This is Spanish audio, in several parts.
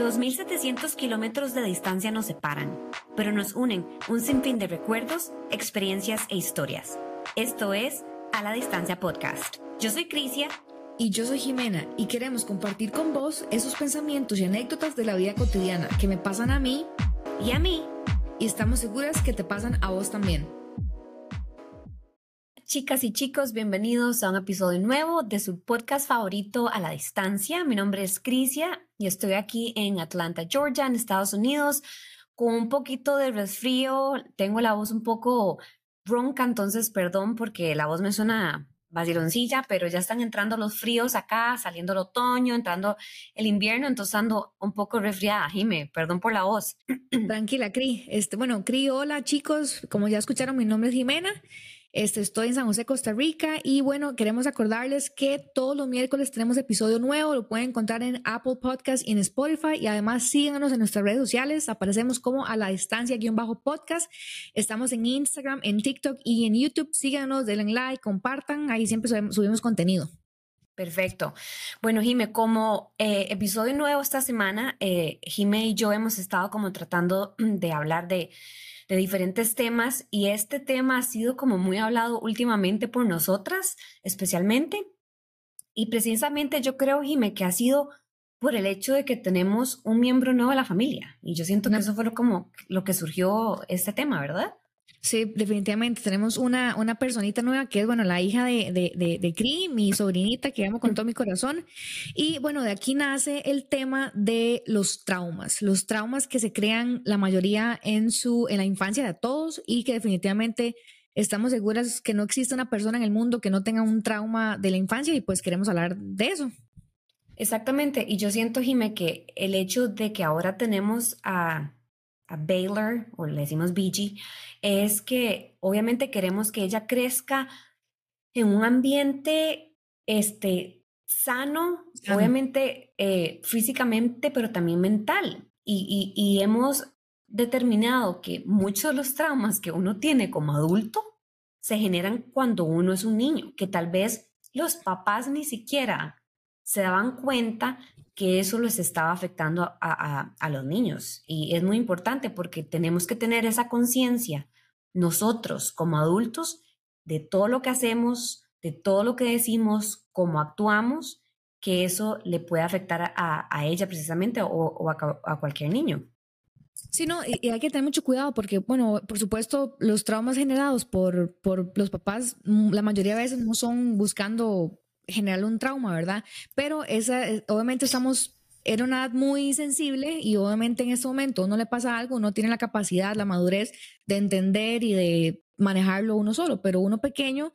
2.700 kilómetros de distancia nos separan, pero nos unen un sinfín de recuerdos, experiencias e historias. Esto es A la Distancia Podcast. Yo soy Crisia. Y yo soy Jimena y queremos compartir con vos esos pensamientos y anécdotas de la vida cotidiana que me pasan a mí y a mí. Y estamos seguras que te pasan a vos también. Chicas y chicos, bienvenidos a un episodio nuevo de su podcast favorito a la distancia. Mi nombre es Crisia y estoy aquí en Atlanta, Georgia, en Estados Unidos, con un poquito de resfrío. Tengo la voz un poco ronca, entonces perdón porque la voz me suena vaciloncilla, pero ya están entrando los fríos acá, saliendo el otoño, entrando el invierno, entonces ando un poco resfriada. Jime, perdón por la voz. Tranquila, Cri. Este, bueno, Cri, hola chicos, como ya escucharon, mi nombre es Jimena este, estoy en San José, Costa Rica y bueno, queremos acordarles que todos los miércoles tenemos episodio nuevo, lo pueden encontrar en Apple Podcast y en Spotify. Y además síganos en nuestras redes sociales, aparecemos como a la distancia guion bajo podcast, estamos en Instagram, en TikTok y en YouTube, síganos, denle like, compartan, ahí siempre subimos, contenido. Perfecto. Bueno, Jime, como eh, episodio nuevo esta semana, eh, Jime y yo hemos estado como tratando de hablar de de diferentes temas y este tema ha sido como muy hablado últimamente por nosotras, especialmente. Y precisamente yo creo, Jime, que ha sido por el hecho de que tenemos un miembro nuevo de la familia. Y yo siento que eso fue como lo que surgió este tema, ¿verdad? Sí, definitivamente. Tenemos una, una personita nueva que es, bueno, la hija de, de, de, Cri, mi sobrinita, que amo con todo mi corazón. Y bueno, de aquí nace el tema de los traumas, los traumas que se crean la mayoría en, su, en la infancia de todos y que definitivamente estamos seguras que no existe una persona en el mundo que no tenga un trauma de la infancia y pues queremos hablar de eso. Exactamente. Y yo siento, Jime, que el hecho de que ahora tenemos a a Baylor, o le decimos BG, es que obviamente queremos que ella crezca en un ambiente este, sano, obviamente eh, físicamente, pero también mental. Y, y, hemos determinado que muchos de los traumas que uno tiene como adulto se generan cuando uno es un niño, que tal vez los papás ni siquiera se daban cuenta que eso les estaba afectando a, los niños. Y es muy importante porque tenemos que tener esa conciencia nosotros como adultos de todo lo que hacemos, de todo lo que decimos, cómo actuamos, que eso le puede afectar a, ella precisamente o, a, cualquier niño. Sí, no, y, hay que tener mucho cuidado porque, bueno, por supuesto, los traumas generados por, por los papás, mm, la mayoría de veces no son buscando generar un trauma, ¿verdad? Pero esa, eh, obviamente estamos era una edad muy sensible y obviamente en ese momento uno le pasa algo, uno tiene la capacidad, la madurez de entender y de manejarlo uno solo, pero uno pequeño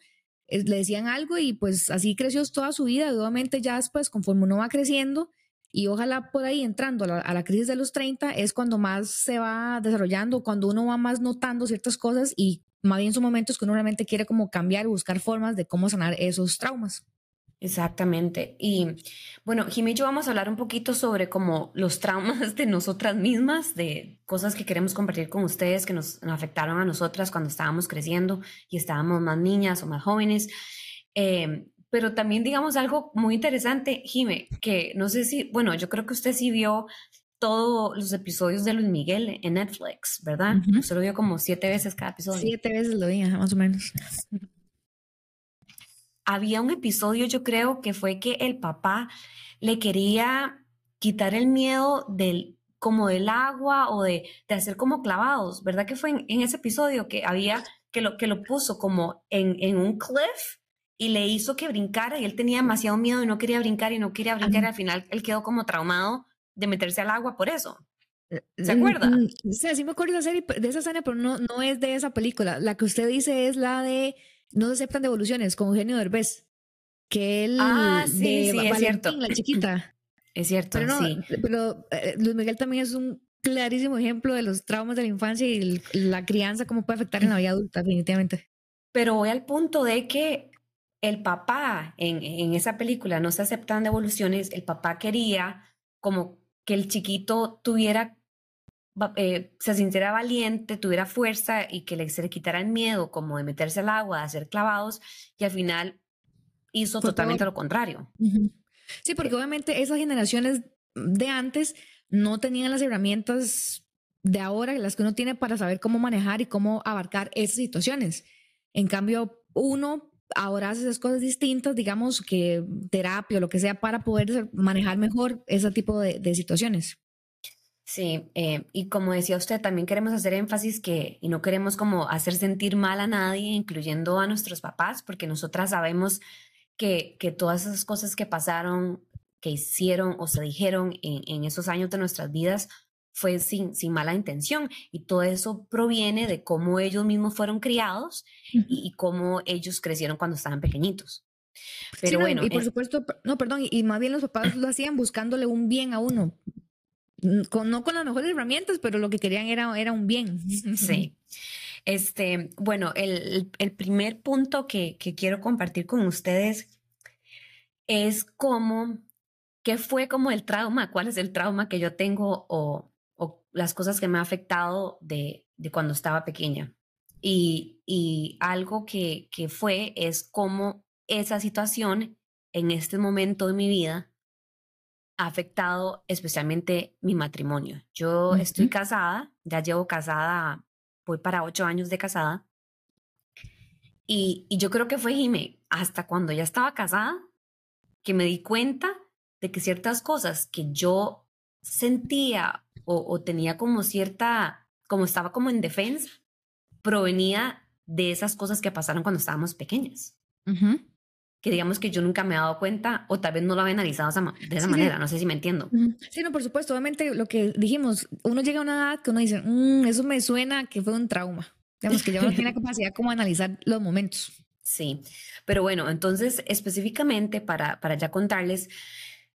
eh, le decían algo y pues así creció toda su vida y obviamente ya después conforme uno va creciendo y ojalá por ahí entrando a la, crisis de los 30 es cuando más se va desarrollando, cuando uno va más notando ciertas cosas y más bien son momentos que uno realmente quiere como cambiar buscar formas de cómo sanar esos traumas. Exactamente. Y bueno, Jimmy y yo vamos a hablar un poquito sobre como los traumas de nosotras mismas, de cosas que queremos compartir con ustedes que nos, afectaron a nosotras cuando estábamos creciendo y estábamos más niñas o más jóvenes. Em, pero también digamos algo muy interesante, Jimmy, que no sé si, bueno, yo creo que usted sí vio todos los episodios de Luis Miguel en Netflix, ¿verdad? Usted lo vio como siete veces cada episodio. Siete veces lo vi, más o menos había un episodio, yo creo, que fue que el papá le quería quitar el miedo del como del agua o de, de hacer como clavados, ¿verdad? Que fue en, ese episodio que había, que lo, que lo puso como en, en, un cliff y le hizo que brincara y él tenía demasiado miedo y no quería brincar y no quería brincar y al final él quedó como traumado de meterse al agua por eso. Eh, ¿Se mm, acuerda? Mm, sí, sí me acuerdo de esa, serie, de esa escena, pero no, no es de esa película. La que usted dice es la de no se aceptan devoluciones con Eugenio Derbez. Que él. Ah, sí, sí, es cierto. La chiquita. Es cierto, pero sí. Pero eh, Luis Miguel también es un clarísimo ejemplo de los traumas de la infancia y la crianza, cómo puede afectar en la vida adulta, definitivamente. Pero voy al punto de que el papá en, en esa película no se aceptan devoluciones, el papá quería como que el chiquito tuviera eh, se sintiera valiente, tuviera fuerza y que le, se le quitara el miedo como de meterse al agua, de hacer clavados y al final hizo totalmente lo contrario. Sí, porque obviamente esas generaciones de antes no tenían las herramientas de ahora, las que uno tiene para saber cómo manejar y cómo abarcar esas situaciones. En cambio, uno ahora hace esas cosas distintas, digamos que terapia o lo que sea, para poder manejar mejor ese tipo de, situaciones. Sí, eh, y como decía usted, también queremos hacer énfasis que, y no queremos como hacer sentir mal a nadie, incluyendo a nuestros papás, porque nosotras sabemos que, que todas esas cosas que pasaron, que hicieron o se dijeron en, en esos años de nuestras vidas, fue sin, sin mala intención y todo eso proviene de cómo ellos mismos fueron criados y, cómo ellos crecieron cuando estaban pequeñitos. Pero bueno. Y por eh supuesto, no, perdón, y más bien los papás lo hacían buscándole un bien a uno. Con, no con las mejores herramientas, pero lo que querían era, era un bien. Sí. Este, bueno, el, el primer punto que, que quiero compartir con ustedes es cómo, qué fue como el trauma, cuál es el trauma que yo tengo o, las cosas que me ha afectado de, de cuando estaba pequeña. Y, y algo que, que, fue es cómo esa situación en este momento de mi vida ha afectado especialmente mi matrimonio. Yo estoy casada, ya llevo casada, voy para ocho años de casada. Y, y yo creo que fue Jime, hasta cuando ya estaba casada, que me di cuenta de que ciertas cosas que yo sentía o, tenía como cierta, como estaba como en defensa, provenía de esas cosas que pasaron cuando estábamos pequeñas. Que digamos que yo nunca me he dado cuenta o tal vez no lo había analizado de esa manera, no sé si me entiendo. Sí, no, por supuesto, obviamente lo que dijimos, uno llega a una edad que uno dice, mm, eso me suena que fue un trauma. Digamos que ya no tiene la capacidad como analizar los momentos. Sí, pero bueno, entonces específicamente para, para ya contarles,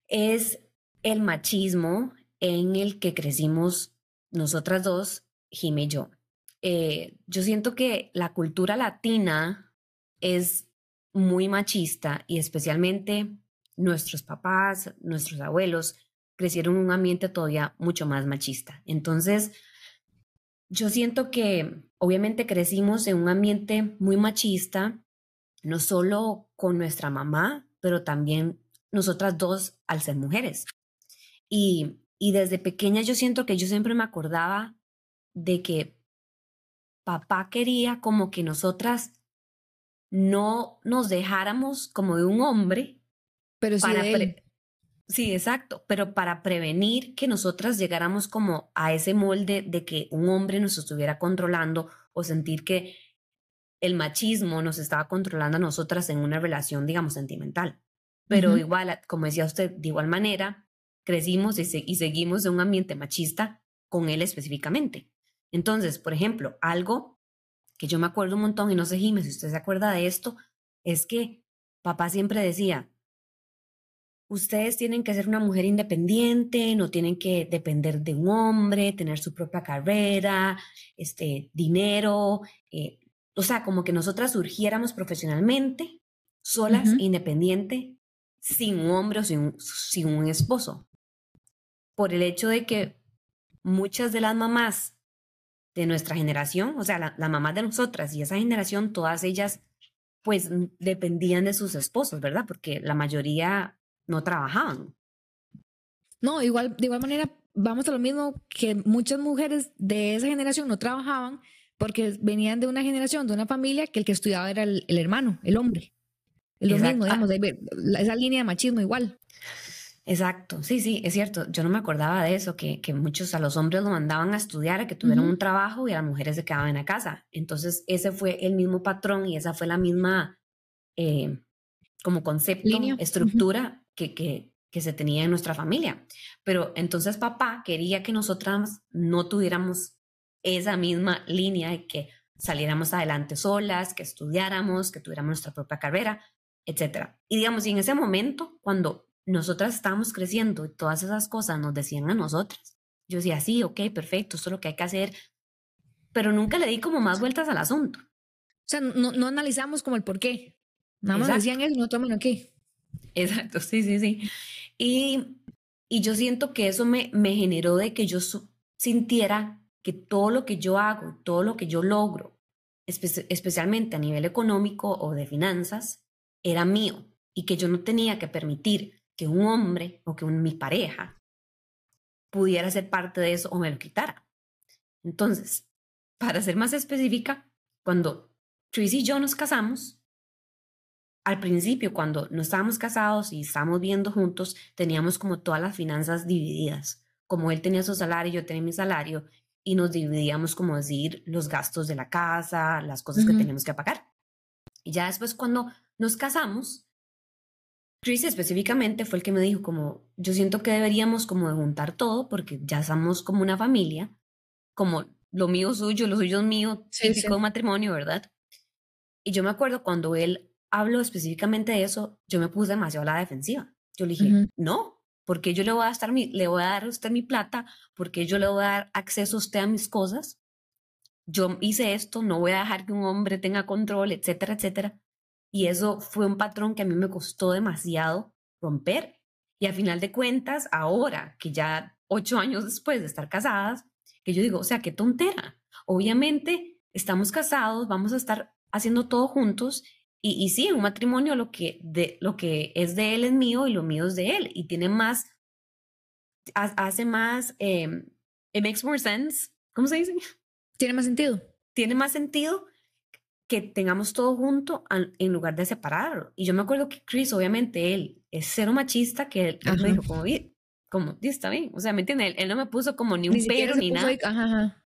es el machismo en el que crecimos nosotras dos, Jimmy y yo. Eh, yo siento que la cultura latina es muy machista y especialmente nuestros papás, nuestros abuelos crecieron en un ambiente todavía mucho más machista. Entonces, yo siento que obviamente crecimos en un ambiente muy machista, no solo con nuestra mamá, pero también nosotras dos al ser mujeres. Y y desde pequeña yo siento que yo siempre me acordaba de que papá quería como que nosotras no nos dejáramos como de un hombre. Pero sí de Sí, exacto, pero para prevenir que nosotras llegáramos como a ese molde de que un hombre nos estuviera controlando o sentir que el machismo nos estaba controlando a nosotras en una relación, digamos, sentimental. Pero igual, como decía usted, de igual manera, crecimos y, seguimos en un ambiente machista con él específicamente. Entonces, por ejemplo, algo que yo me acuerdo un montón, y no sé, Jiménez, si usted se acuerda de esto, es que papá siempre decía, ustedes tienen que ser una mujer independiente, no tienen que depender de un hombre, tener su propia carrera, este, dinero, eh, o sea, como que nosotras surgiéramos profesionalmente, solas, independiente, sin un hombre o sin, sin un esposo. Por el hecho de que muchas de las mamás de nuestra generación, o sea, la, mamá de nosotras y esa generación, todas ellas, pues dependían de sus esposos, ¿verdad? Porque la mayoría no trabajaban. No, igual, de igual manera, vamos a lo mismo que muchas mujeres de esa generación no trabajaban porque venían de una generación, de una familia que el que estudiaba era el, hermano, el hombre. Lo mismo, digamos, esa línea de machismo igual. Exacto, sí, sí, es cierto. Yo no me acordaba de eso, que, que muchos a los hombres lo mandaban a estudiar, a que tuvieran un trabajo y a las mujeres se quedaban en la casa. Entonces, ese fue el mismo patrón y esa fue la misma eh, como concepto, estructura que, que, que se tenía en nuestra familia. Pero entonces papá quería que nosotras no tuviéramos esa misma línea y que saliéramos adelante solas, que estudiáramos, que tuviéramos nuestra propia carrera, etc. Y digamos, y en ese momento, cuando nosotras estábamos creciendo y todas esas cosas nos decían a nosotras. Yo decía, sí, ok, perfecto, esto es lo que hay que hacer, pero nunca le di como más vueltas al asunto. O sea, no, no analizamos como el por qué. Nada más decían eso y no tomen qué. Exacto, sí, sí, sí. Y, y yo siento que eso me, me generó de que yo sintiera que todo lo que yo hago, todo lo que yo logro, especialmente a nivel económico o de finanzas, era mío y que yo no tenía que permitir que un hombre o que un, mi pareja pudiera ser parte de eso o me lo quitara. Entonces, para ser más específica, cuando Chris y yo nos casamos, al principio, cuando no estábamos casados y estábamos viendo juntos, teníamos como todas las finanzas divididas. Como él tenía su salario, yo tenía mi salario, y nos dividíamos, como decir, los gastos de la casa, las cosas que tenemos que pagar. Y ya después, cuando nos casamos, Chris específicamente fue el que me dijo como, yo siento que deberíamos como de juntar todo porque ya somos como una familia, como lo mío suyo, lo suyo es mío, típico matrimonio, ¿verdad? Y yo me acuerdo cuando él habló específicamente de eso, yo me puse demasiado a la defensiva. Yo le dije, no, porque yo le voy a dar mi, le voy a dar a usted mi plata, porque yo le voy a dar acceso a usted a mis cosas. Yo hice esto, no voy a dejar que un hombre tenga control, etcétera, etcétera. Y eso fue un patrón que a mí me costó demasiado romper. Y a final de cuentas, ahora que ya ocho años después de estar casadas, que yo digo, o sea, qué tontera. Obviamente estamos casados, vamos a estar haciendo todo juntos y, y sí, en un matrimonio lo que, de, lo que es de él es mío y lo mío es de él. Y tiene más, hace más, eh, it makes more sense. ¿Cómo se dice? Tiene más sentido. Tiene más sentido que tengamos todo junto en lugar de separarlo. Y yo me acuerdo que Chris, obviamente, él es cero machista, que él, me dijo como, como, está bien, o sea, ¿me entiende? Él, no me puso como ni un pero ni nada.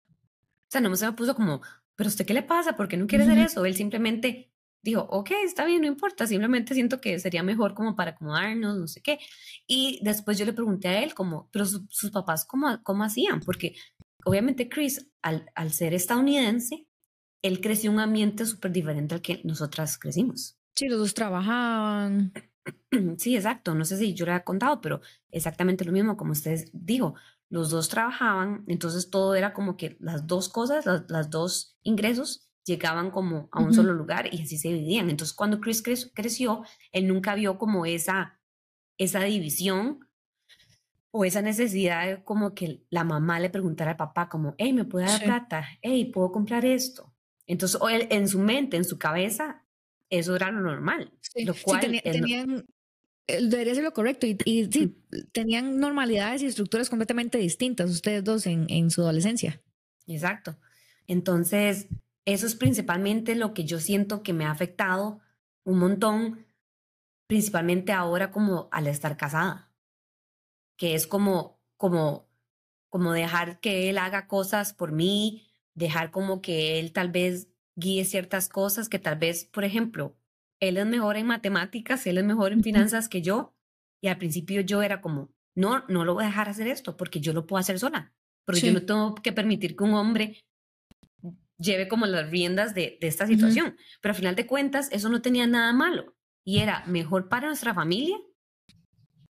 O sea, no se me puso como, pero usted qué le pasa, ¿por qué no quiere hacer eso? Él simplemente dijo, ok, está bien, no importa, simplemente siento que sería mejor como para acomodarnos, no sé qué. Y después yo le pregunté a él como, pero sus papás, ¿cómo, ¿cómo hacían? Porque obviamente Chris, al, al ser estadounidense, él creció en un ambiente súper diferente al que nosotras crecimos. Sí, los dos trabajaban. Sí, exacto. No sé si yo le he contado, pero exactamente lo mismo como ustedes dijo. Los dos trabajaban, entonces todo era como que las dos cosas, las, dos ingresos llegaban como a un solo lugar y así se dividían. Entonces cuando Chris creció, él nunca vio como esa, esa división o esa necesidad de como que la mamá le preguntara al papá como, hey, ¿me puede dar plata? Hey, ¿puedo comprar esto? Entonces, él, en su mente, en su cabeza, eso era lo normal. Lo cual tenían, debería ser lo correcto. Y, sí, tenían normalidades y estructuras completamente distintas ustedes dos en, en su adolescencia. Exacto. Entonces, eso es principalmente lo que yo siento que me ha afectado un montón, principalmente ahora como al estar casada, que es como, como, como dejar que él haga cosas por mí, dejar como que él tal vez guíe ciertas cosas que tal vez, por ejemplo, él es mejor en matemáticas, él es mejor en finanzas que yo. Y al principio yo era como, no, no lo voy a dejar hacer esto porque yo lo puedo hacer sola. Porque yo no tengo que permitir que un hombre lleve como las riendas de, de esta situación. Pero al final de cuentas, eso no tenía nada malo. Y era mejor para nuestra familia.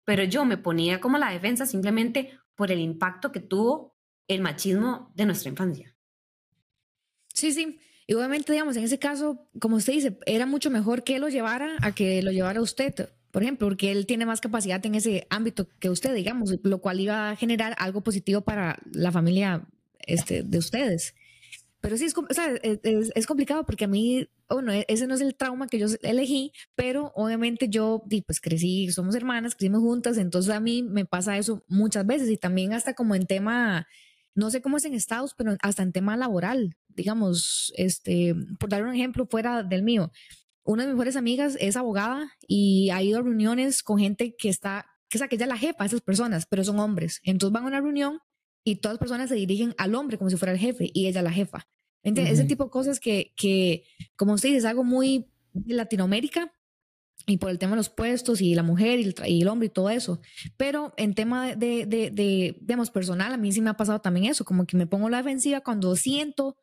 Pero yo me ponía como la defensa simplemente por el impacto que tuvo el machismo de nuestra infancia. Sí, sí. Y obviamente, digamos, en ese caso, como usted dice, era mucho mejor que lo llevara a que lo llevara usted, por ejemplo, porque él tiene más capacidad en ese ámbito que usted, digamos, lo cual iba a generar algo positivo para la familia este, de ustedes. Pero sí, es, o sea, es, es, complicado porque a mí, bueno, e, ese no es el trauma que yo elegí, pero obviamente yo, pues crecí, somos hermanas, crecimos juntas, entonces a mí me pasa eso muchas veces y también hasta como en tema no sé cómo es en Estados, pero hasta en tema laboral, digamos, este, por dar un ejemplo fuera del mío, una de mis mejores amigas es abogada y ha ido a reuniones con gente que está, que es aquella la jefa, esas personas, pero son hombres. Entonces van a una reunión y todas las personas se dirigen al hombre como si fuera el jefe y ella la jefa. Ese tipo de cosas que, que, como usted dice, es algo muy de Latinoamérica, y por el tema de los puestos y la mujer y el, hombre y todo eso. Pero en tema de, de, de, digamos, personal, a mí sí me ha pasado también eso, como que me pongo la defensiva cuando siento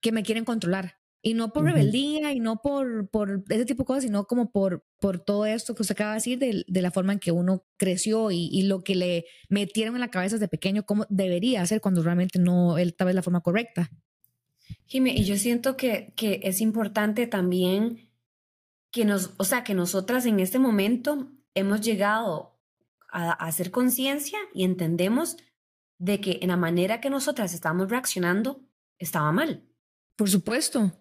que me quieren controlar. Y no por rebeldía y no por, por ese tipo de cosas, sino como por, por todo esto que usted acaba de decir, de, de la forma en que uno creció y, y, lo que le metieron en la cabeza desde pequeño, cómo debería hacer cuando realmente no, él tal vez la forma correcta. Jimmy, y yo siento que, que es importante también que nos, o sea, que nosotras en este momento hemos llegado a, hacer conciencia y entendemos de que en la manera que nosotras estamos reaccionando estaba mal. Por supuesto.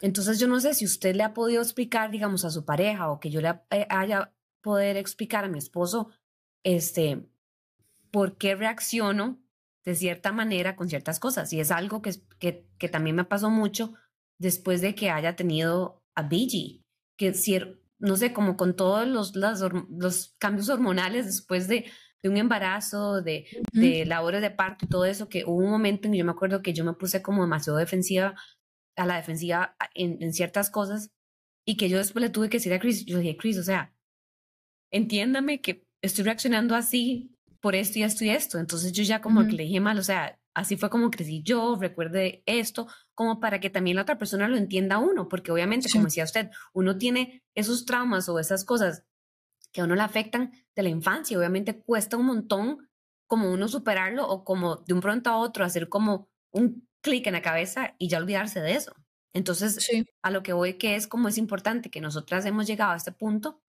Entonces yo no sé si usted le ha podido explicar, digamos, a su pareja o que yo le haya poder explicar a mi esposo, este, por qué reacciono de cierta manera con ciertas cosas. Y es algo que, que, que también me pasó mucho después de que haya tenido a BG, que no sé, como con todos los, los cambios hormonales después de, de un embarazo, de, de labores de parto y todo eso, que hubo un momento en que yo me acuerdo que yo me puse como demasiado defensiva, a la defensiva en, en ciertas cosas, y que yo después le tuve que decir a Chris, yo dije, Chris, o sea, entiéndame que estoy reaccionando así por esto y esto y esto. Entonces yo ya como que le dije mal, o sea, así fue como crecí yo, recuerde esto, como para que también la otra persona lo entienda a uno, porque obviamente, como decía usted, uno tiene esos traumas o esas cosas que a uno le afectan de la infancia, obviamente cuesta un montón como uno superarlo o como de un pronto a otro hacer como un clic en la cabeza y ya olvidarse de eso. Entonces, a lo que voy que es como es importante que nosotras hemos llegado a este punto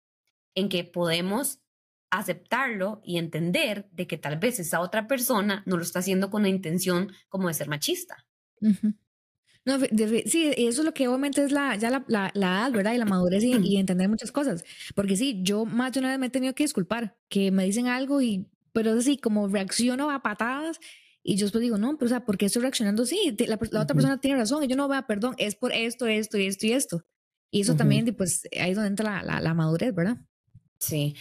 en que podemos aceptarlo y entender de que tal vez esa otra persona no lo está haciendo con la intención como de ser machista. No, sí, eso es lo que obviamente es la, ya la, la, edad, ¿verdad? Y la madurez y, entender muchas cosas. Porque sí, yo más de una vez me he tenido que disculpar, que me dicen algo y, pero así, como reacciono a patadas y yo después digo, no, pero o sea, ¿por qué estoy reaccionando así? La, otra persona tiene razón y yo no vea, perdón, es por esto, esto y esto y esto. Y eso también, pues ahí es donde entra la, la madurez, ¿verdad? Sí.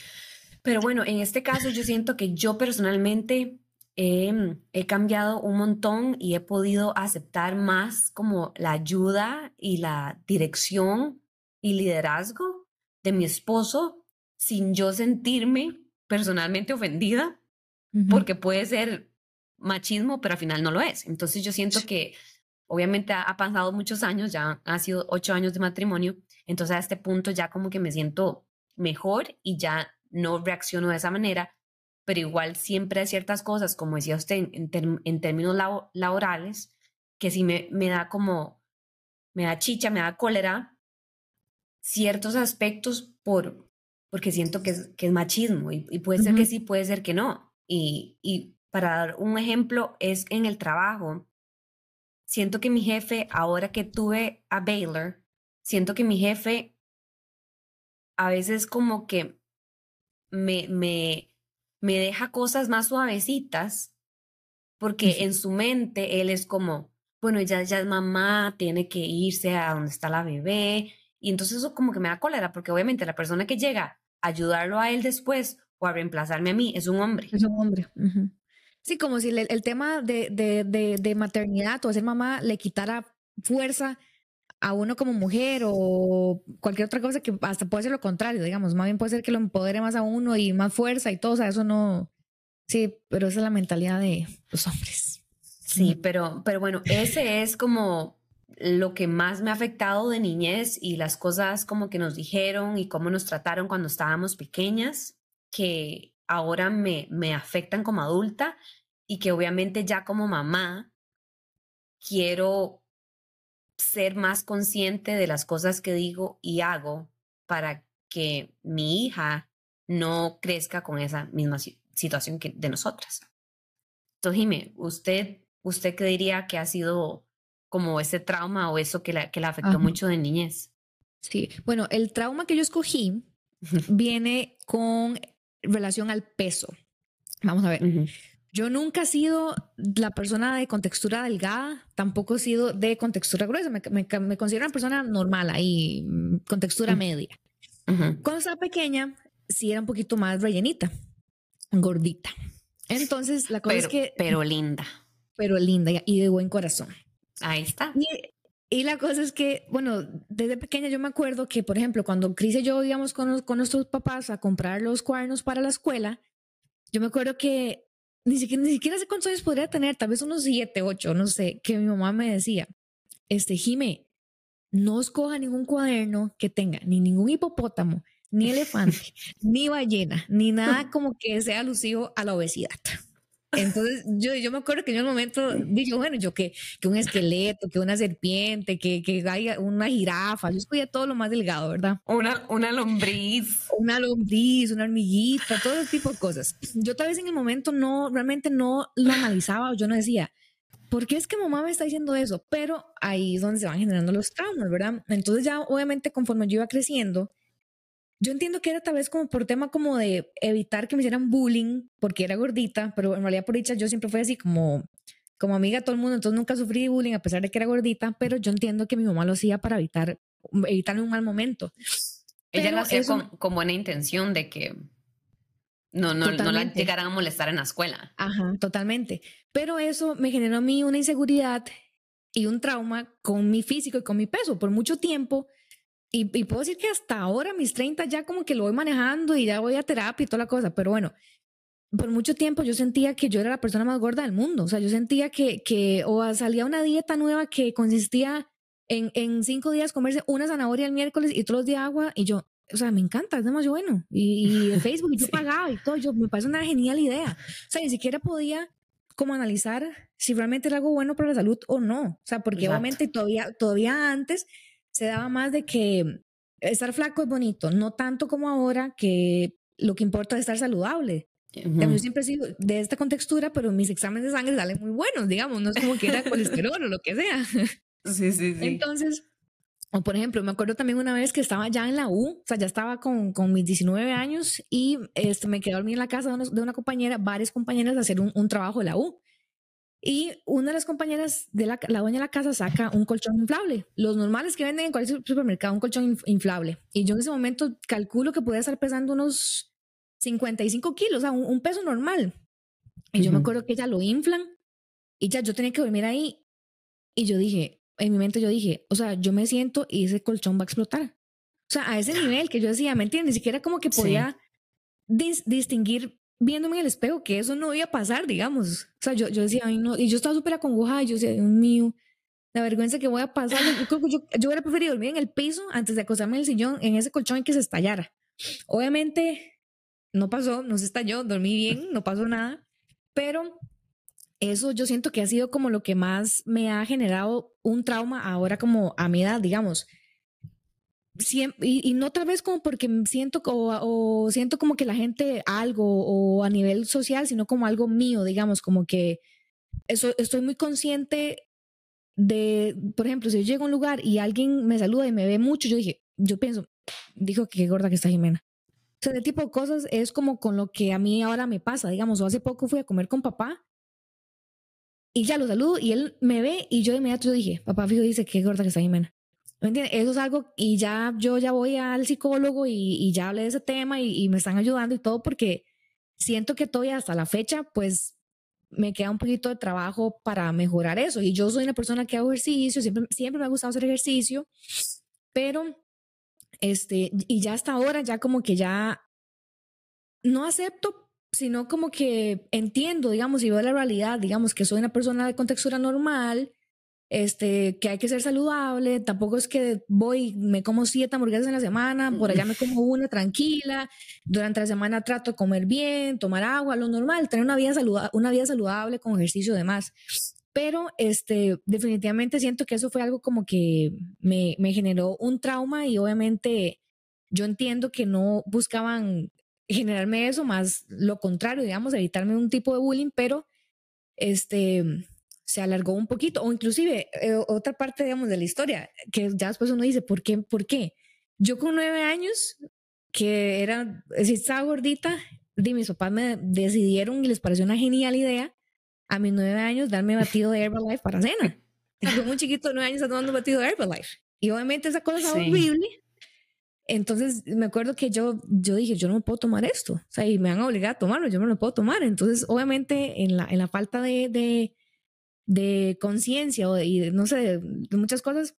Pero bueno, en este caso yo siento que yo personalmente he cambiado un montón y he podido aceptar más como la ayuda y la dirección y liderazgo de mi esposo sin yo sentirme personalmente ofendida, porque puede ser machismo, pero al final no lo es. Entonces yo siento que obviamente ha, pasado muchos años, ya ha sido ocho años de matrimonio, entonces a este punto ya como que me siento mejor y ya no reacciono de esa manera, pero igual siempre hay ciertas cosas, como decía usted, en, términos laborales, que sí me, me da como, me da chicha, me da cólera, ciertos aspectos por, porque siento que es, que es machismo y, puede ser que sí, puede ser que no. Y, y para dar un ejemplo, es en el trabajo. Siento que mi jefe, ahora que tuve a Baylor, siento que mi jefe a veces como que me, me, me deja cosas más suavecitas porque en su mente él es como, bueno, ella ya es mamá, tiene que irse a donde está la bebé. Y entonces eso como que me da cólera, porque obviamente la persona que llega a ayudarlo a él después o a reemplazarme a mí es un hombre. Es un hombre. Sí, como si el, tema de, de, de, de, maternidad o ser mamá le quitara fuerza a uno como mujer o cualquier otra cosa que hasta puede ser lo contrario, digamos, más bien puede ser que lo empodere más a uno y más fuerza y todo, o sea, eso no, sí, pero esa es la mentalidad de los hombres. Sí, pero, pero bueno, ese es como lo que más me ha afectado de niñez y las cosas como que nos dijeron y cómo nos trataron cuando estábamos pequeñas, que ahora me, me afectan como adulta y que obviamente ya como mamá quiero ser más consciente de las cosas que digo y hago para que mi hija no crezca con esa misma situación que de nosotras. Entonces, Jimé, ¿usted, ¿usted qué diría que ha sido como ese trauma o eso que la, que la afectó mucho de niñez? Sí, bueno, el trauma que yo escogí viene con relación al peso. Vamos a ver. Yo nunca he sido la persona de contextura delgada, tampoco he sido de contextura gruesa. Me, me, considero una persona normal ahí, mm, con textura media. Cuando estaba pequeña, sí era un poquito más rellenita, gordita. Entonces, la cosa es que. Pero linda. Pero linda y de buen corazón. Ahí está. Y, la cosa es que, bueno, desde pequeña yo me acuerdo que, por ejemplo, cuando Cris y yo íbamos con, con nuestros papás a comprar los cuadernos para la escuela, yo me acuerdo que ni siquiera, ni siquiera sé cuántos años podría tener, tal vez unos siete, ocho, no sé, que mi mamá me decía, este, Jime, no escoja ningún cuaderno que tenga ni ningún hipopótamo, ni elefante, ni ballena, ni nada como que sea alusivo a la obesidad. Entonces, yo, yo me acuerdo que en un momento dije, bueno, yo que, que un esqueleto, que una serpiente, que, que haya una jirafa, yo escogía todo lo más delgado, ¿verdad? Una, una lombriz. Una lombriz, una hormiguita, todo tipo de cosas. Yo tal vez en el momento no, realmente no lo analizaba o yo no decía, ¿por qué es que mamá me está diciendo eso? Pero ahí es donde se van generando los traumas, ¿verdad? Entonces ya obviamente conforme yo iba creciendo, yo entiendo que era tal vez como por tema como de evitar que me hicieran bullying porque era gordita, pero en realidad por dicha yo siempre fui así como, como amiga de todo el mundo, entonces nunca sufrí bullying a pesar de que era gordita, pero yo entiendo que mi mamá lo hacía para evitar, evitarme un mal momento. Ella lo hacía con, buena intención de que no, no, no la llegaran a molestar en la escuela. Ajá, totalmente. Pero eso me generó a mí una inseguridad y un trauma con mi físico y con mi peso. Por mucho tiempo y, puedo decir que hasta ahora, mis 30, ya como que lo voy manejando y ya voy a terapia y toda la cosa, pero bueno, por mucho tiempo yo sentía que yo era la persona más gorda del mundo, o sea, yo sentía que, que o salía una dieta nueva que consistía en, en cinco días comerse una zanahoria el miércoles y todos los días agua, y yo, o sea, me encanta, es demasiado bueno, y, en Facebook y yo pagaba y todo, yo, me parece una genial idea, o sea, ni siquiera podía como analizar si realmente era algo bueno para la salud o no, o sea, porque obviamente todavía, todavía antes se daba más de que estar flaco es bonito, no tanto como ahora que lo que importa es estar saludable. Yo siempre he sido de esta contextura, pero mis exámenes de sangre salen muy buenos, digamos, no es como que era colesterol o lo que sea. Sí, sí, sí. Entonces, o por ejemplo, me acuerdo también una vez que estaba ya en la U, o sea, ya estaba con, con mis 19 años y este, me quedé a dormir en la casa de una, de una compañera, varias compañeras, a hacer un, un, trabajo de la U. Y una de las compañeras de la, la dueña de la casa saca un colchón inflable. Los normales que venden en cualquier supermercado, un colchón inflable. Y yo en ese momento calculo que podía estar pesando unos 55 kilos, o sea, un, peso normal. Y yo me acuerdo que ella lo inflan y ya yo tenía que dormir ahí. Y yo dije, en mi mente yo dije, o sea, yo me siento y ese colchón va a explotar. O sea, a ese nivel que yo decía, ¿me entiendes? Ni siquiera como que podía distinguir viéndome en el espejo que eso no iba a pasar, digamos. O sea, yo, yo decía, ay, no, y yo estaba súper acongojada, yo decía, Dios mío, la vergüenza que voy a pasar. Yo creo que yo, yo hubiera preferido dormir en el piso antes de acostarme en el sillón, en ese colchón y que se estallara. Obviamente, no pasó, no se estalló, dormí bien, no pasó nada, pero eso yo siento que ha sido como lo que más me ha generado un trauma ahora como a mi edad, digamos y, no tal vez como porque siento o, siento como que la gente algo o a nivel social, sino como algo mío, digamos, como que eso, estoy muy consciente de, por ejemplo, si yo llego a un lugar y alguien me saluda y me ve mucho, yo dije, yo pienso, dijo que qué gorda que está Jimena. O sea, ese tipo de cosas es como con lo que a mí ahora me pasa, digamos, o hace poco fui a comer con papá y ya lo saludo y él me ve y yo de inmediato dije, papá fijo dice qué gorda que está Jimena. ¿Me? Eso es algo, y ya yo ya voy al psicólogo y, y ya hablé de ese tema y, y, me están ayudando y todo porque siento que todavía hasta la fecha, pues me queda un poquito de trabajo para mejorar eso. Y yo soy una persona que hago ejercicio, siempre, siempre me ha gustado hacer ejercicio, pero, este, y ya hasta ahora ya como que ya no acepto, sino como que entiendo, digamos, y veo la realidad, digamos, que soy una persona de contextura normal este, que hay que ser saludable, tampoco es que voy, me como siete hamburguesas en la semana, por allá me como una tranquila, durante la semana trato de comer bien, tomar agua, lo normal, tener una vida, saludable, una vida saludable con ejercicio y demás. Pero este, definitivamente siento que eso fue algo como que me, me generó un trauma y obviamente yo entiendo que no buscaban generarme eso, más lo contrario, digamos, evitarme un tipo de bullying, pero este se alargó un poquito, o inclusive eh, otra parte, digamos, de la historia, que ya después uno dice, ¿por qué? ¿Por qué? Yo con nueve años, que era, si estaba gordita, de mis papás me decidieron y les pareció una genial idea a mis nueve años darme batido de Herbalife para cena. Y yo muy chiquito, nueve años, tomando batido de Herbalife. Y obviamente esa cosa es horrible. Entonces me acuerdo que yo, yo dije, yo no me puedo tomar esto. O sea, y me han obligado a tomarlo, yo no lo puedo tomar. Entonces, obviamente, en la, en la falta de, de de conciencia o y no sé, de, muchas cosas,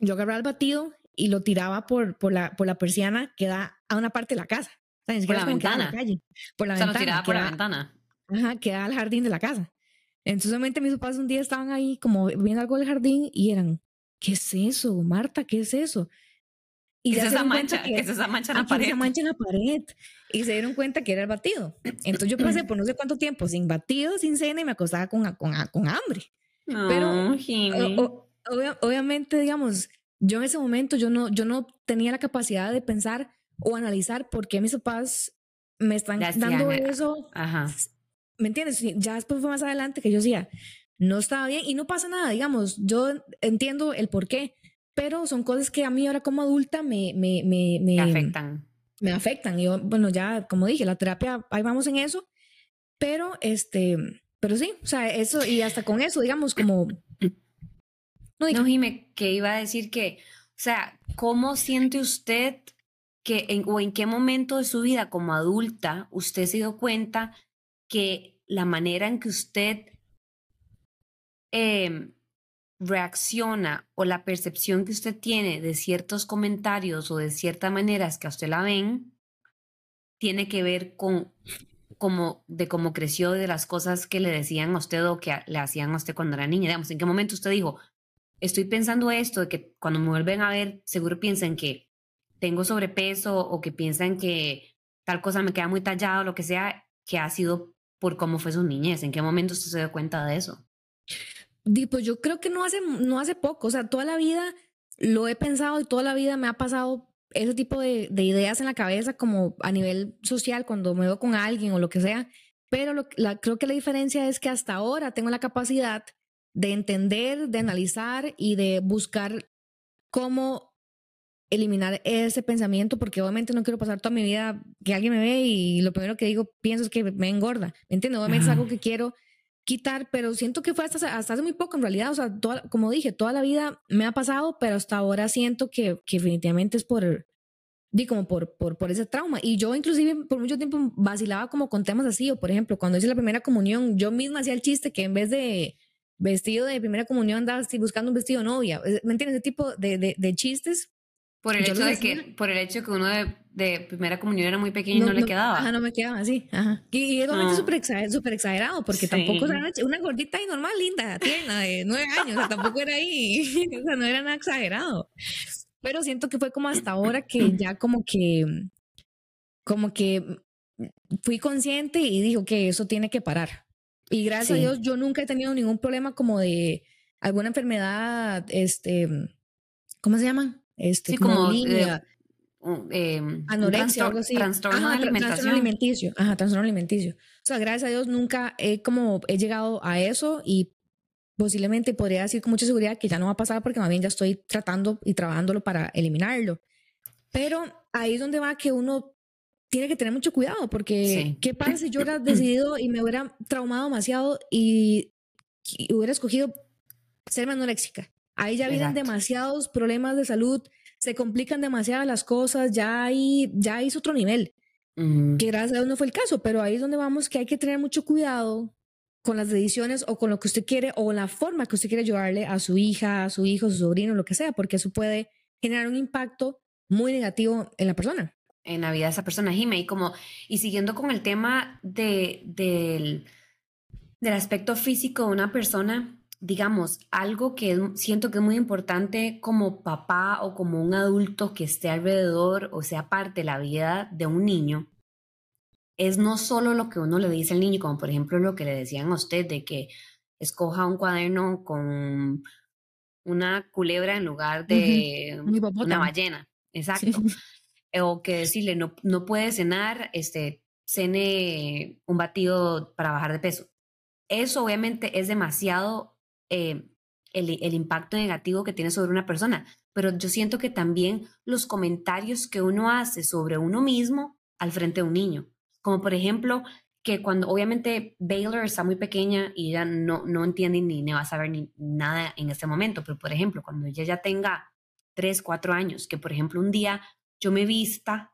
yo agarraba el batido y lo tiraba por, por, la, por la persiana que da a una parte de la casa. por la ventana. calle, por la ventana. tiraba por la ventana. Ajá, que da al jardín de la casa. Entonces, obviamente, mis papás un día estaban ahí como viendo algo del jardín y eran, ¿qué es eso, Marta? ¿Qué es eso? Y ¿Qué es esa mancha? Que, es esa mancha en la pared? Esa mancha en la pared. Y se dieron cuenta que era el batido. Entonces yo pasé por no sé cuánto tiempo sin batido, sin cena y me acostaba con, con, con hambre. Pero obviamente, digamos, yo en ese momento yo no, yo no tenía la capacidad de pensar o analizar por qué mis papás me están dando eso. Ajá. ¿Me entiendes? Ya después fue más adelante que yo decía, no estaba bien y no pasa nada, digamos, yo entiendo el por qué pero son cosas que a mí ahora como adulta me, me, me, me afectan. me afectan. Y yo, bueno, ya, como dije, la terapia, ahí vamos en eso, pero este, pero sí, o sea, eso, y hasta con eso, digamos, como... No, no Jime, que iba a decir que, o sea, ¿cómo siente usted que en, o en qué momento de su vida como adulta usted se dio cuenta que la manera en que usted eh, reacciona o la percepción que usted tiene de ciertos comentarios o de ciertas maneras que a usted la ven, tiene que ver con como de cómo creció, de las cosas que le decían a usted o que le hacían a usted cuando era niña. Digamos, ¿en qué momento usted dijo, estoy pensando esto, de que cuando me vuelven a ver, seguro piensan que tengo sobrepeso o que piensan que tal cosa me queda muy tallado, lo que sea, que ha sido por cómo fue su niñez? ¿En qué momento usted se dio cuenta de eso? Pues yo creo que no hace, no hace poco, o sea, toda la vida lo he pensado y toda la vida me ha pasado ese tipo de, de ideas en la cabeza como a nivel social cuando me veo con alguien o lo que sea, pero lo, la, creo que la diferencia es que hasta ahora tengo la capacidad de entender, de analizar y de buscar cómo eliminar ese pensamiento, porque obviamente no quiero pasar toda mi vida que alguien me ve y lo primero que digo, pienso es que me engorda, ¿me entiendes? Obviamente es algo que quiero quitar, pero siento que fue hasta, hace muy poco en realidad, o sea, como dije, toda la vida me ha pasado, pero hasta ahora siento que, definitivamente es por, di como por, por, ese trauma. Y yo inclusive por mucho tiempo vacilaba como con temas así, o por ejemplo, cuando hice la primera comunión, yo misma hacía el chiste que en vez de vestido de primera comunión andaba así buscando un vestido novia, ¿me entiendes? Ese tipo de, de, de chistes por el, hecho de que, por el hecho que uno de, de primera comunión era muy pequeño y no, le quedaba. Ajá, no me quedaba así. Ajá. Y, es obviamente súper exagerado, exagerado, porque tampoco era una, gordita y normal, linda, tierna, de nueve años, o sea, tampoco era ahí, o sea, no era nada exagerado. Pero siento que fue como hasta ahora que ya como que, como que fui consciente y dijo que eso tiene que parar. Y gracias a Dios yo nunca he tenido ningún problema como de alguna enfermedad, este, ¿cómo se llama? Este, sí, como, eh, em, anorexia, algo así. Trastorno alimenticio. Ajá, trastorno alimenticio. O sea, gracias a Dios nunca he como he llegado a eso y posiblemente podría decir con mucha seguridad que ya no va a pasar porque más bien ya estoy tratando y trabajándolo para eliminarlo. Pero ahí es donde va que uno tiene que tener mucho cuidado porque ¿qué pasa si yo hubiera decidido y me hubiera traumado demasiado y, hubiera escogido ser anoréxica? Ahí ya vienen demasiados problemas de salud, se complican demasiado las cosas, ya hay, ya es otro nivel. Que gracias a Dios no fue el caso, pero ahí es donde vamos que hay que tener mucho cuidado con las decisiones o con lo que usted quiere o la forma que usted quiere ayudarle a su hija, a su hijo, a su sobrino, lo que sea, porque eso puede generar un impacto muy negativo en la persona. En la vida de esa persona, Jime. Y como, y siguiendo con el tema de, del, del aspecto físico de una persona, digamos, algo que siento que es muy importante como papá o como un adulto que esté alrededor o sea parte de la vida de un niño, es no solo lo que uno le dice al niño, como por ejemplo lo que le decían a usted de que escoja un cuaderno con una culebra en lugar de una ballena. Exacto. O que decirle, no, no puede cenar, este, cene un batido para bajar de peso. Eso obviamente es demasiado eh, el, impacto negativo que tiene sobre una persona, pero yo siento que también los comentarios que uno hace sobre uno mismo al frente de un niño, como por ejemplo que cuando obviamente Baylor está muy pequeña y ella no, no entiende ni, ni va a saber ni nada en este momento, pero por ejemplo cuando ella ya tenga tres, cuatro años, que por ejemplo un día yo me vista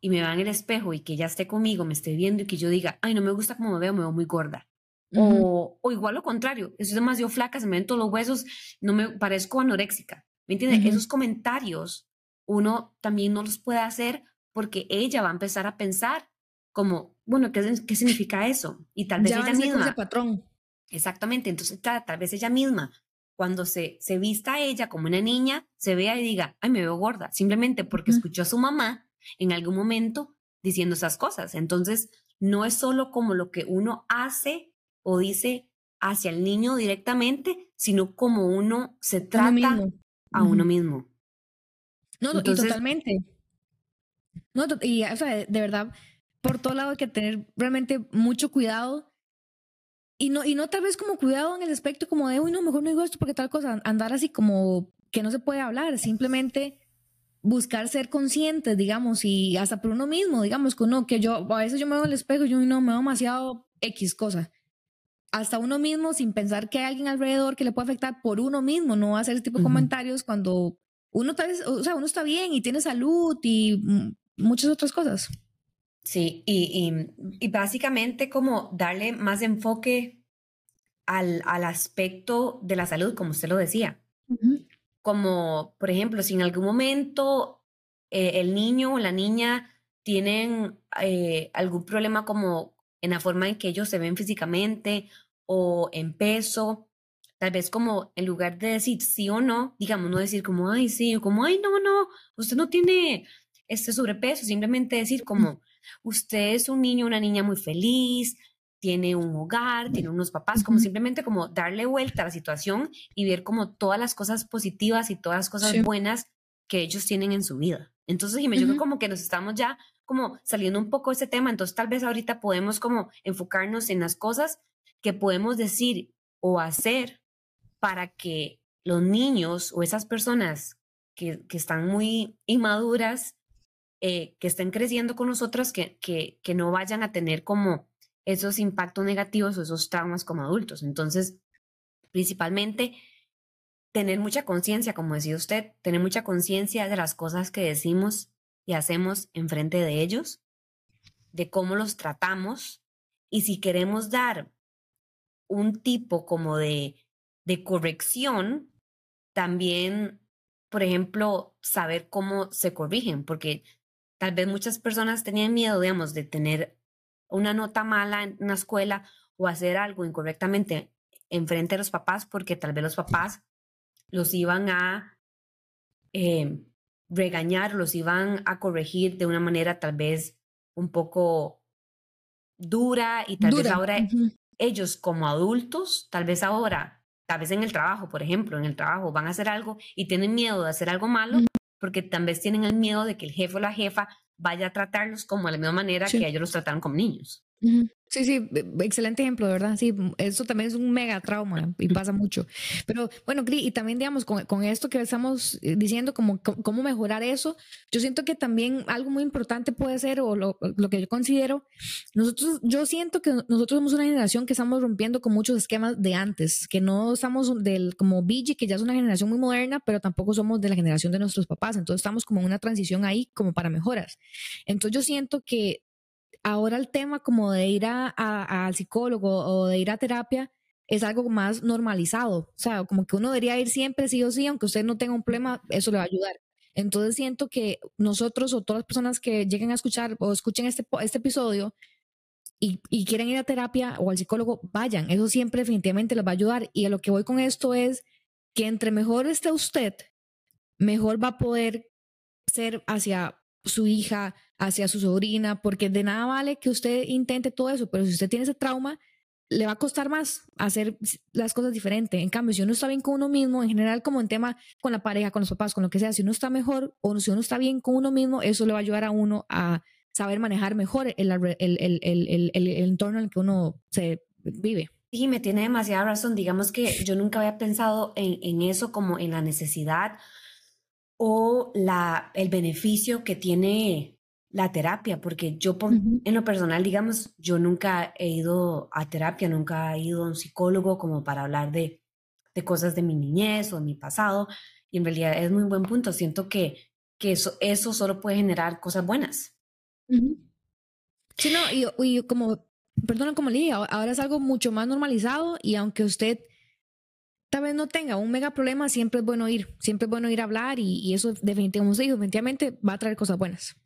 y me vea en el espejo y que ella esté conmigo, me esté viendo y que yo diga, ay, no me gusta cómo me veo, me veo muy gorda o, o, igual lo contrario, estoy demasiado flaca, se me ven todos los huesos, no me parezco anoréxica. ¿Me entiendes? Esos comentarios uno también no los puede hacer porque ella va a empezar a pensar como, bueno, ¿qué, qué significa eso? Y tal vez ella misma. patrón. Exactamente, entonces tal, tal, vez ella misma, cuando se, se vista ella como una niña, se vea y diga, ay, me veo gorda, simplemente porque escuchó a su mamá en algún momento diciendo esas cosas. Entonces, no es solo como lo que uno hace o dice hacia el niño directamente, sino como uno se trata a uno mismo. No, y totalmente. No, y o sea, de verdad, por todo lado hay que tener realmente mucho cuidado. Y no, y no tal vez como cuidado en el aspecto como de, uy, no, mejor no digo esto porque tal cosa, andar así como que no se puede hablar, simplemente buscar ser conscientes, digamos, y hasta por uno mismo, digamos, que uno, que yo, a veces yo me veo en el espejo y yo no me veo demasiado X cosa. Hasta uno mismo, sin pensar que hay alguien alrededor que le puede afectar por uno mismo, no hacer ese tipo de comentarios cuando uno, tal vez, o sea, uno está bien y tiene salud y muchas otras cosas. Sí, y, y, básicamente como darle más enfoque al, al, aspecto de la salud, como usted lo decía. Como, por ejemplo, si en algún momento eh, el niño o la niña tienen eh, algún problema como en la forma en que ellos se ven físicamente o en peso, tal vez como en lugar de decir sí o no, digamos, no decir como, ay, sí, o como, ay, no, no, usted no tiene este sobrepeso, simplemente decir como, usted es un niño, una niña muy feliz, tiene un hogar, tiene unos papás, como simplemente como darle vuelta a la situación y ver como todas las cosas positivas y todas las cosas buenas que ellos tienen en su vida. Entonces, y me yo creo como que nos estamos ya como saliendo un poco de ese tema, entonces tal vez ahorita podemos como enfocarnos en las cosas que podemos decir o hacer para que los niños o esas personas que, que están muy inmaduras, eh, que estén creciendo con nosotras, que, que, que no vayan a tener como esos impactos negativos o esos traumas como adultos. Entonces, principalmente, tener mucha conciencia, como decía usted, tener mucha conciencia de las cosas que decimos y hacemos enfrente de ellos, de cómo los tratamos y si queremos dar un tipo como de, de corrección, también, por ejemplo, saber cómo se corrigen, porque tal vez muchas personas tenían miedo, digamos, de tener una nota mala en una escuela o hacer algo incorrectamente en frente de los papás porque tal vez los papás los iban a eh, regañar, los iban a corregir de una manera tal vez un poco dura y tal vez ahora ellos como adultos, tal vez ahora, tal vez en el trabajo, por ejemplo, en el trabajo van a hacer algo y tienen miedo de hacer algo malo porque tal vez tienen el miedo de que el jefe o la jefa vaya a tratarlos como de la misma manera que ellos los trataron como niños. Sí, sí, excelente ejemplo, de verdad. Sí, eso también es un mega trauma y pasa mucho. Pero bueno, y también, digamos, con, con esto que estamos eh, diciendo, como cómo mejorar eso, yo siento que también algo muy importante puede ser, o lo, lo, que yo considero, nosotros, yo siento que nosotros somos una generación que estamos rompiendo con muchos esquemas de antes, que no estamos del, como BG, que ya es una generación muy moderna, pero tampoco somos de la generación de nuestros papás. Entonces estamos como en una transición ahí como para mejoras. Entonces yo siento que ahora el tema como de ir a, al psicólogo o de ir a terapia es algo más normalizado. O sea, como que uno debería ir siempre, sí o sí, aunque usted no tenga un problema, eso le va a ayudar. Entonces siento que nosotros o todas las personas que lleguen a escuchar o escuchen este, este episodio y, y quieren ir a terapia o al psicólogo, vayan. Eso siempre definitivamente les va a ayudar. Y a lo que voy con esto es que entre mejor esté usted, mejor va a poder ser hacia su hija, hacia su sobrina, porque de nada vale que usted intente todo eso, pero si usted tiene ese trauma, le va a costar más hacer las cosas diferentes. En cambio, si uno está bien con uno mismo, en general como en tema con la pareja, con los papás, con lo que sea, si uno está mejor o si uno está bien con uno mismo, eso le va a ayudar a uno a saber manejar mejor el, el, el, el entorno en el que uno se vive. Y me tiene demasiada razón. Digamos que yo nunca había pensado en, en eso como en la necesidad o la, el beneficio que tiene la terapia, porque yo en lo personal, digamos, yo nunca he ido a terapia, nunca he ido a un psicólogo como para hablar de, de cosas de mi niñez o de mi pasado, y en realidad es muy buen punto, siento que, que eso, eso solo puede generar cosas buenas. Sí, no, y, y como, perdón, como le dije, ahora es algo mucho más normalizado y aunque usted tal vez no tenga un mega problema, siempre es bueno ir, siempre es bueno ir a hablar y, eso definitivamente, definitivamente va a traer cosas buenas.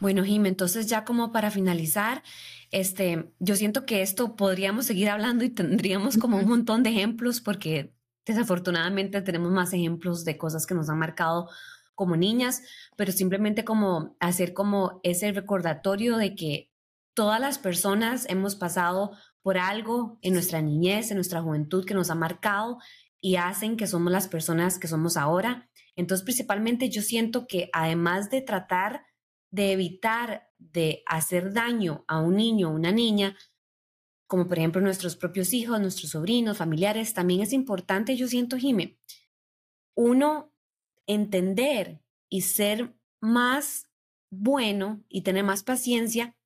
Bueno, Jim, entonces ya como para finalizar, este, yo siento que esto podríamos seguir hablando y tendríamos como un montón de ejemplos porque desafortunadamente tenemos más ejemplos de cosas que nos han marcado como niñas, pero simplemente como hacer como ese recordatorio de que todas las personas hemos pasado por algo en nuestra niñez, en nuestra juventud que nos ha marcado y hacen que somos las personas que somos ahora. Entonces, principalmente yo siento que además de tratar de evitar de hacer daño a un niño o una niña, como por ejemplo nuestros propios hijos, nuestros sobrinos, familiares, también es importante, yo siento, Jime, uno entender y ser más bueno y tener más paciencia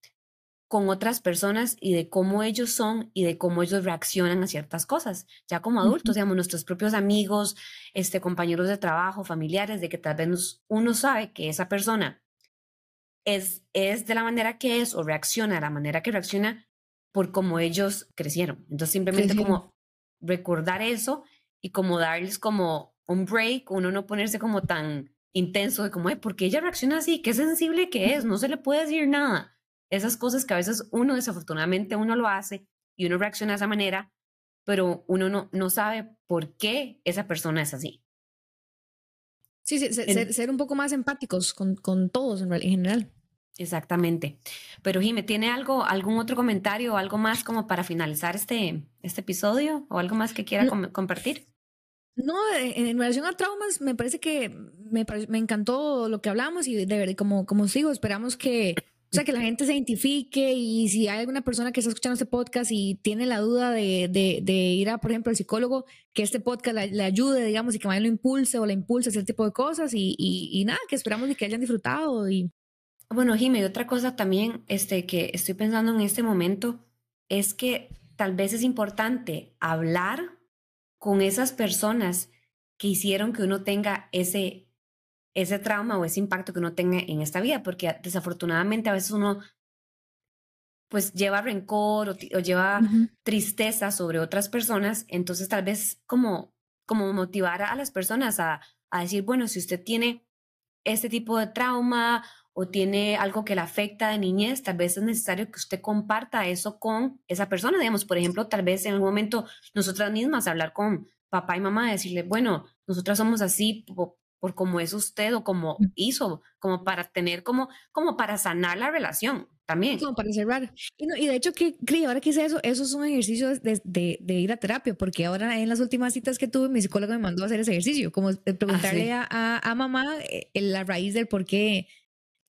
con otras personas y de cómo ellos son y de cómo ellos reaccionan a ciertas cosas, ya como adultos, digamos, nuestros propios amigos, este, compañeros de trabajo, familiares, de que tal vez uno sabe que esa persona es, es de la manera que es o reacciona de la manera que reacciona por cómo ellos crecieron. Entonces, simplemente como recordar eso y como darles como un break, uno no ponerse como tan intenso de como, ¿por qué ella reacciona así? Qué sensible que es, no se le puede decir nada esas cosas que a veces uno desafortunadamente uno lo hace y uno reacciona de esa manera, pero uno no, no sabe por qué esa persona es así. Sí, sí ser, un poco más empáticos con, con todos en, general. Exactamente. Pero Jime, ¿tiene algo, algún otro comentario o algo más como para finalizar este, este episodio o algo más que quiera compartir? No, en, relación a traumas, me parece que me, me encantó lo que hablamos y de verdad, como, como os digo, esperamos que, o sea, que la gente se identifique y si hay alguna persona que está escuchando este podcast y tiene la duda de, de, ir a, por ejemplo, al psicólogo, que este podcast le, ayude, digamos, y que más lo impulse o le impulse ese tipo de cosas y, y, nada, que esperamos y que hayan disfrutado. Y... Bueno, Jimmy, otra cosa también este, que estoy pensando en este momento es que tal vez es importante hablar con esas personas que hicieron que uno tenga ese ese trauma o ese impacto que uno tenga en esta vida, porque desafortunadamente a veces uno pues lleva rencor o, lleva tristeza sobre otras personas, entonces tal vez como, como motivar a las personas a, a decir, bueno, si usted tiene este tipo de trauma o tiene algo que le afecta de niñez, tal vez es necesario que usted comparta eso con esa persona. Digamos, por ejemplo, tal vez en algún momento nosotras mismas hablar con papá y mamá, decirle, bueno, nosotras somos así por cómo es usted o cómo hizo, como para tener, como, como para sanar la relación también. Como para cerrar. Y, y de hecho, que ahora que hice eso, eso es un ejercicio de, de, ir a terapia, porque ahora en las últimas citas que tuve, mi psicólogo me mandó a hacer ese ejercicio, como ah, preguntarle a, a, mamá eh, la raíz del por qué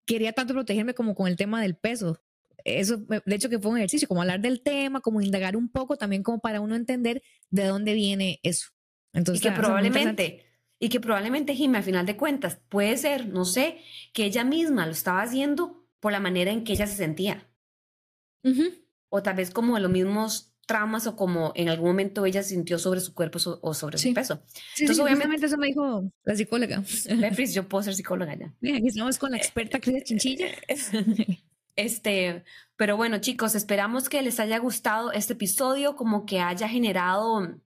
quería tanto protegerme como con el tema del peso. Eso, de hecho, que fue un ejercicio, como hablar del tema, como indagar un poco, también como para uno entender de dónde viene eso. Entonces, y que probablemente y que probablemente Jimmy, al final de cuentas, puede ser, no sé, que ella misma lo estaba haciendo por la manera en que ella se sentía. O tal vez como los mismos traumas o como en algún momento ella sintió sobre su cuerpo o sobre su peso. Sí, Entonces, obviamente eso me dijo la psicóloga. Lefris, yo puedo ser psicóloga ya. aquí estamos con la experta Cris Chinchilla. Este, pero bueno, chicos, esperamos que les haya gustado este episodio, como que haya generado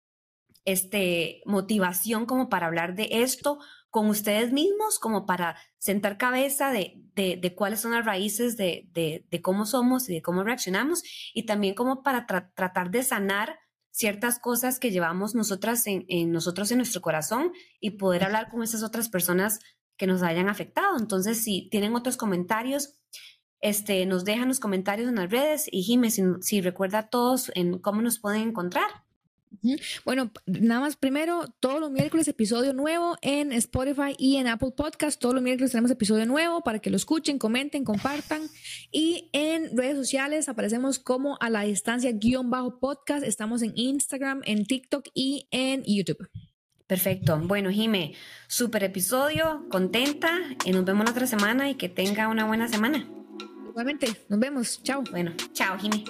este, motivación como para hablar de esto con ustedes mismos, como para sentar cabeza de, de, cuáles son las raíces de, de, cómo somos y de cómo reaccionamos, y también como para tratar de sanar ciertas cosas que llevamos nosotras en, en, nosotros en nuestro corazón y poder hablar con esas otras personas que nos hayan afectado. Entonces, si tienen otros comentarios, este, nos dejan los comentarios en las redes y Jimé, si, si recuerda a todos en cómo nos pueden encontrar. Bueno, nada más primero, todos los miércoles episodio nuevo en Spotify y en Apple Podcast. Todos los miércoles tenemos episodio nuevo para que lo escuchen, comenten, compartan. Y en redes sociales aparecemos como a la distancia guion bajo podcast. Estamos en Instagram, en TikTok y en YouTube. Perfecto. Bueno, Jime, súper episodio, contenta y nos vemos la otra semana y que tenga una buena semana. Igualmente, nos vemos. Chao. Bueno, chao, Jime.